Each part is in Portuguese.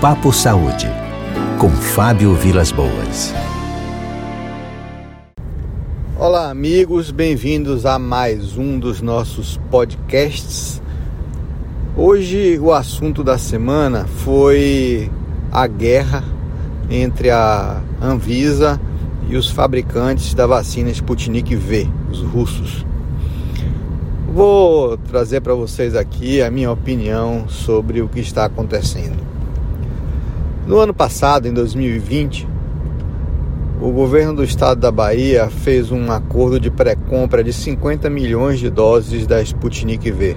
Papo Saúde, com Fábio Vilas Boas. Olá, amigos, bem-vindos a mais um dos nossos podcasts. Hoje o assunto da semana foi a guerra entre a Anvisa e os fabricantes da vacina Sputnik V, os russos. Vou trazer para vocês aqui a minha opinião sobre o que está acontecendo. No ano passado, em 2020, o governo do estado da Bahia fez um acordo de pré-compra de 50 milhões de doses da Sputnik V.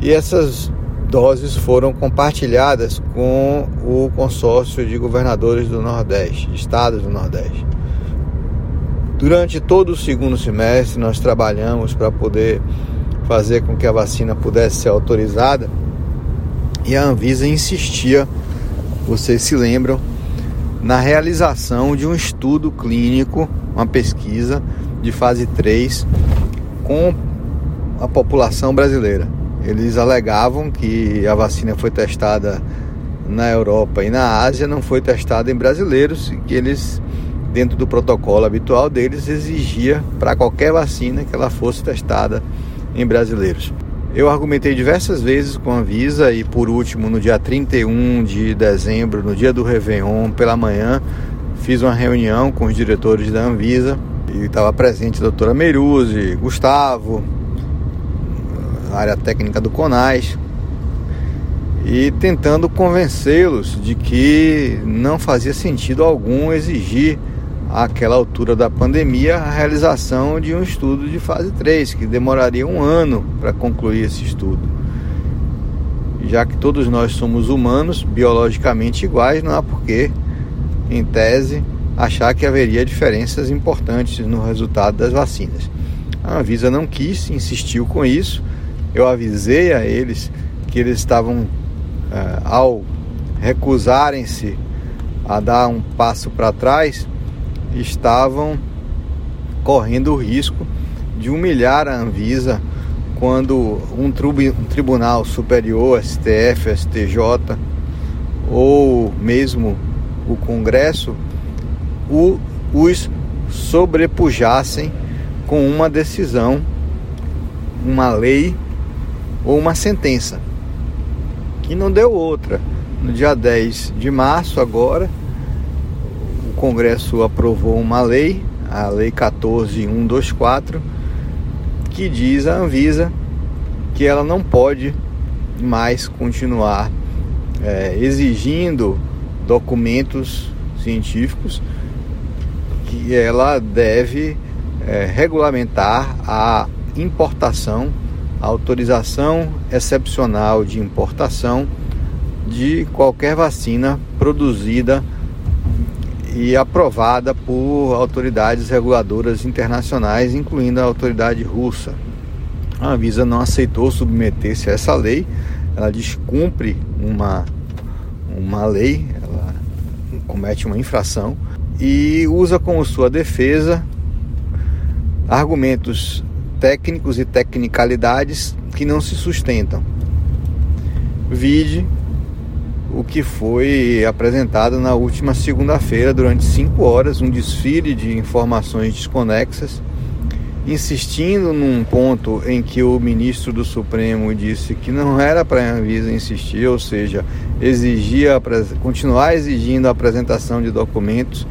E essas doses foram compartilhadas com o consórcio de governadores do Nordeste, de estados do Nordeste. Durante todo o segundo semestre, nós trabalhamos para poder fazer com que a vacina pudesse ser autorizada e a Anvisa insistia vocês se lembram, na realização de um estudo clínico, uma pesquisa de fase 3 com a população brasileira. Eles alegavam que a vacina foi testada na Europa e na Ásia, não foi testada em brasileiros e que eles, dentro do protocolo habitual deles, exigia para qualquer vacina que ela fosse testada em brasileiros. Eu argumentei diversas vezes com a Anvisa e por último no dia 31 de dezembro, no dia do Réveillon, pela manhã, fiz uma reunião com os diretores da Anvisa e estava presente a doutora Meiruzzi, Gustavo, área técnica do CONAS, e tentando convencê-los de que não fazia sentido algum exigir àquela altura da pandemia a realização de um estudo de fase 3, que demoraria um ano para concluir esse estudo. Já que todos nós somos humanos, biologicamente iguais, não há porquê, em tese, achar que haveria diferenças importantes no resultado das vacinas. A Anvisa não quis, insistiu com isso. Eu avisei a eles que eles estavam, eh, ao recusarem-se a dar um passo para trás, estavam correndo o risco de humilhar a Anvisa quando um, tribunal superior, STF, STJ ou mesmo o Congresso o, os sobrepujassem com uma decisão, uma lei ou uma sentença, que não deu outra. No dia 10 de março, agora, Congresso aprovou uma lei, a Lei 14124, que diz à Anvisa que ela não pode mais continuar é, exigindo documentos científicos, que ela deve é, regulamentar a importação, a autorização excepcional de importação de qualquer vacina produzida e aprovada por autoridades reguladoras internacionais, incluindo a autoridade russa. A Anvisa não aceitou submeter-se a essa lei, ela descumpre uma, uma lei, ela comete uma infração e usa como sua defesa argumentos técnicos e tecnicalidades que não se sustentam. Vide o que foi apresentado na última segunda-feira durante cinco horas, um desfile de informações desconexas, insistindo num ponto em que o ministro do Supremo disse que não era para a Anvisa insistir, ou seja, exigia continuar exigindo a apresentação de documentos,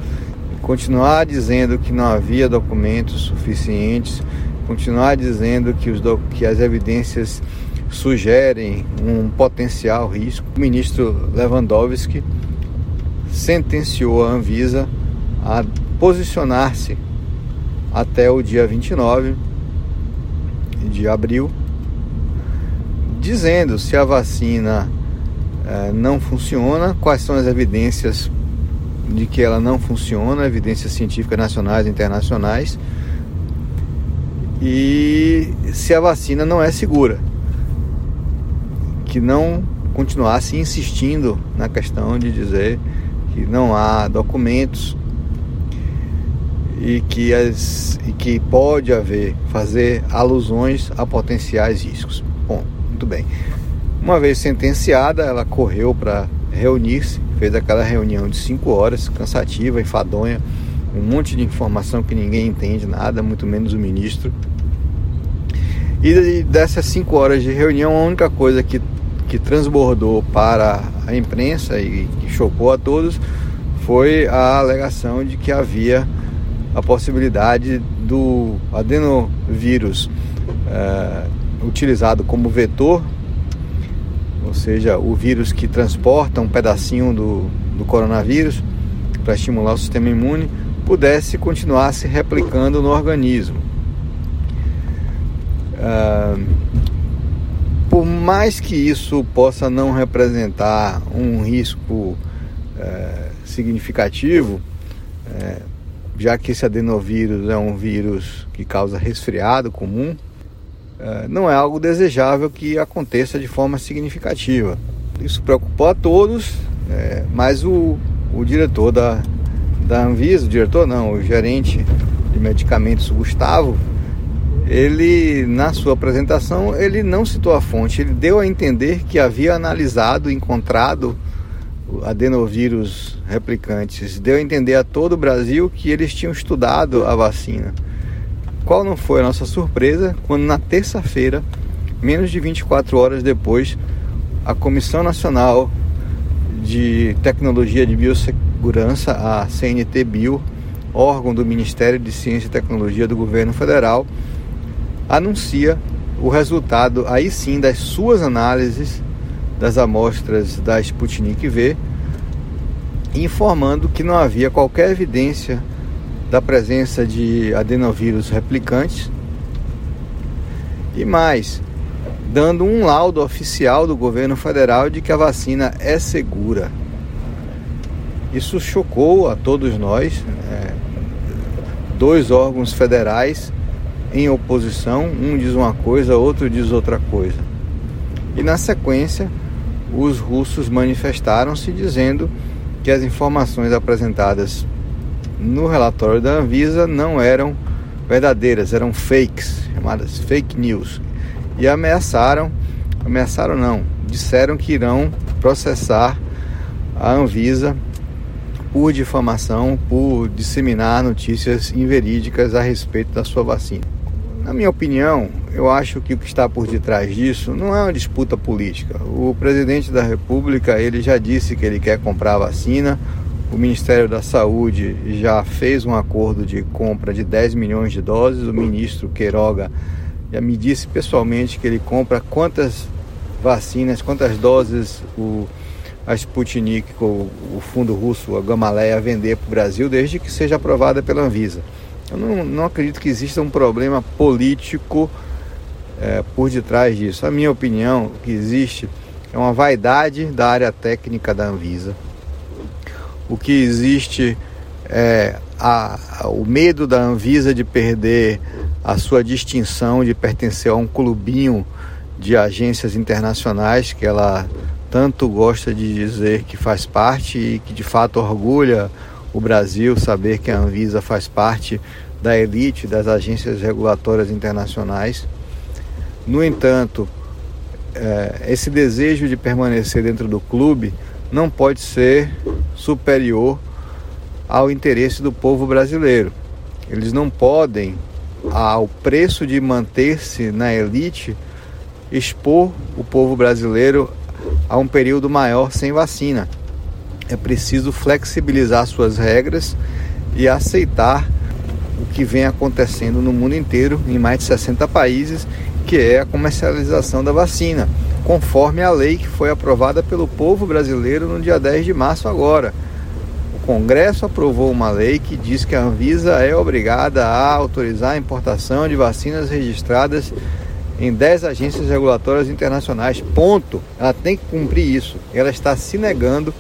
continuar dizendo que não havia documentos suficientes, continuar dizendo que, os, que as evidências sugerem um potencial risco. O ministro Lewandowski sentenciou a Anvisa a posicionar-se até o dia 29 de abril, dizendo se a vacina eh, não funciona, quais são as evidências de que ela não funciona, evidências científicas nacionais e internacionais, e se a vacina não é segura que não continuasse insistindo na questão de dizer que não há documentos e que, as, e que pode haver, fazer alusões a potenciais riscos. Bom, muito bem. Uma vez sentenciada, ela correu para reunir-se, fez aquela reunião de cinco horas, cansativa, enfadonha, um monte de informação que ninguém entende nada, muito menos o ministro. E dessas cinco horas de reunião, a única coisa que, que transbordou para a imprensa e que chocou a todos foi a alegação de que havia a possibilidade do adenovírus é, utilizado como vetor, ou seja, o vírus que transporta um pedacinho do, do coronavírus para estimular o sistema imune, pudesse continuar se replicando no organismo. Uh, por mais que isso possa não representar um risco uh, significativo, uh, já que esse adenovírus é um vírus que causa resfriado comum, não é algo desejável que aconteça de forma significativa. Isso preocupou a todos, mas o, o diretor da, da Anvisa, o diretor não, o gerente de medicamentos, Gustavo, ele na sua apresentação ele não citou a fonte, ele deu a entender que havia analisado, encontrado adenovírus replicantes, deu a entender a todo o Brasil que eles tinham estudado a vacina. Qual não foi a nossa surpresa quando na terça-feira, menos de 24 horas depois, a Comissão Nacional de Tecnologia de Biossegurança, a CNT Bio, órgão do Ministério de Ciência e Tecnologia do Governo Federal, anuncia o resultado aí sim das suas análises das amostras da Sputnik V, informando que não havia qualquer evidência da presença de adenovírus replicantes e mais, dando um laudo oficial do governo federal de que a vacina é segura. Isso chocou a todos nós. É, dois órgãos federais em oposição, um diz uma coisa, outro diz outra coisa. E na sequência, os russos manifestaram-se dizendo que as informações apresentadas no relatório da Anvisa não eram verdadeiras, eram fakes, chamadas fake news. E ameaçaram, ameaçaram não, disseram que irão processar a Anvisa por difamação, por disseminar notícias inverídicas a respeito da sua vacina. Na minha opinião, eu acho que o que está por detrás disso não é uma disputa política. O presidente da República ele já disse que ele quer comprar vacina. O Ministério da Saúde já fez um acordo de compra de 10 milhões de doses. O ministro Queiroga já me disse pessoalmente que ele compra quantas vacinas, quantas doses o, a Sputnik, o, o fundo russo, a Gamaleya, vender para o Brasil, desde que seja aprovada pela Anvisa. Eu não, não acredito que exista um problema político é, por detrás disso. A minha opinião que existe é uma vaidade da área técnica da Anvisa. O que existe é a, o medo da Anvisa de perder a sua distinção de pertencer a um clubinho de agências internacionais que ela tanto gosta de dizer que faz parte e que de fato orgulha o Brasil saber que a Anvisa faz parte da elite das agências regulatórias internacionais. No entanto, é, esse desejo de permanecer dentro do clube não pode ser superior ao interesse do povo brasileiro. Eles não podem, ao preço de manter-se na elite, expor o povo brasileiro a um período maior sem vacina é preciso flexibilizar suas regras e aceitar o que vem acontecendo no mundo inteiro, em mais de 60 países, que é a comercialização da vacina, conforme a lei que foi aprovada pelo povo brasileiro no dia 10 de março agora. O Congresso aprovou uma lei que diz que a Anvisa é obrigada a autorizar a importação de vacinas registradas em 10 agências regulatórias internacionais. Ponto. Ela tem que cumprir isso. Ela está se negando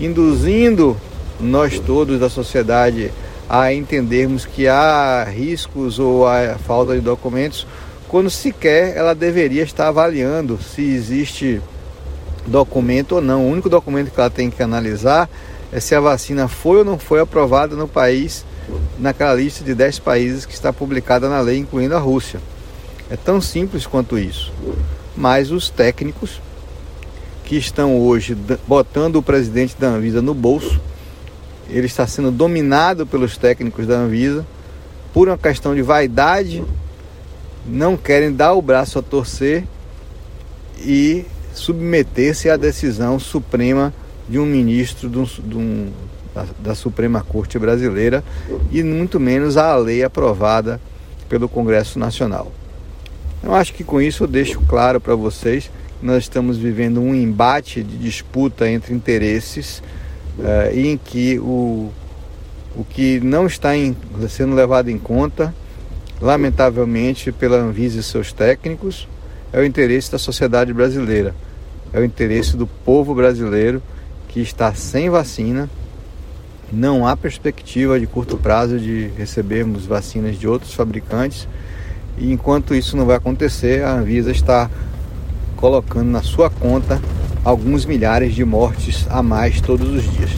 induzindo nós todos da sociedade a entendermos que há riscos ou a falta de documentos, quando sequer ela deveria estar avaliando se existe documento ou não. O único documento que ela tem que analisar é se a vacina foi ou não foi aprovada no país, naquela lista de 10 países que está publicada na lei, incluindo a Rússia. É tão simples quanto isso. Mas os técnicos que estão hoje botando o presidente da Anvisa no bolso. Ele está sendo dominado pelos técnicos da Anvisa por uma questão de vaidade, não querem dar o braço a torcer e submeter-se à decisão suprema de um ministro de um, de um, da, da Suprema Corte Brasileira e muito menos à lei aprovada pelo Congresso Nacional. Eu acho que com isso eu deixo claro para vocês nós estamos vivendo um embate de disputa entre interesses uh, em que o, o que não está em, sendo levado em conta, lamentavelmente, pela Anvisa e seus técnicos, é o interesse da sociedade brasileira, é o interesse do povo brasileiro que está sem vacina. Não há perspectiva de curto prazo de recebermos vacinas de outros fabricantes. E enquanto isso não vai acontecer, a Anvisa está colocando na sua conta alguns milhares de mortes a mais todos os dias.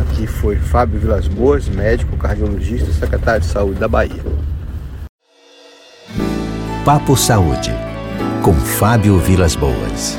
Aqui foi Fábio Vilas Boas, médico, cardiologista e secretário de saúde da Bahia. Papo Saúde, com Fábio Vilas Boas.